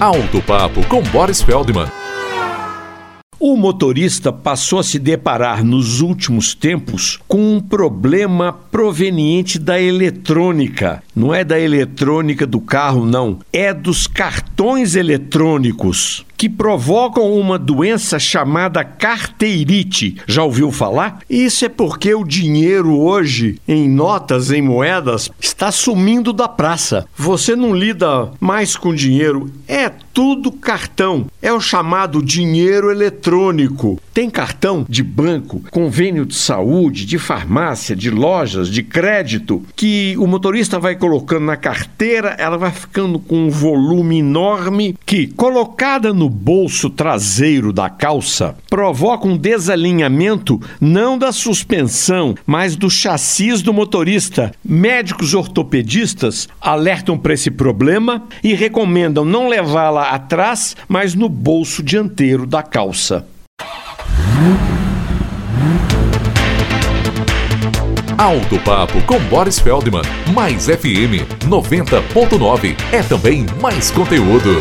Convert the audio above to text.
Alto Papo com Boris Feldman. O motorista passou a se deparar nos últimos tempos com um problema proveniente da eletrônica. Não é da eletrônica do carro, não. É dos cartões eletrônicos que provocam uma doença chamada carteirite. Já ouviu falar? Isso é porque o dinheiro hoje, em notas, em moedas, está sumindo da praça. Você não lida mais com dinheiro, é tudo cartão. É o chamado dinheiro eletrônico. Tem cartão de banco, convênio de saúde, de farmácia, de lojas, de crédito, que o motorista vai colocando na carteira, ela vai ficando com um volume enorme que, colocada no bolso traseiro da calça, provoca um desalinhamento não da suspensão, mas do chassis do motorista. Médicos ortopedistas alertam para esse problema e recomendam não levá-la atrás, mas no bolso dianteiro da calça. Alto Papo com Boris Feldman. Mais FM 90.9. É também mais conteúdo.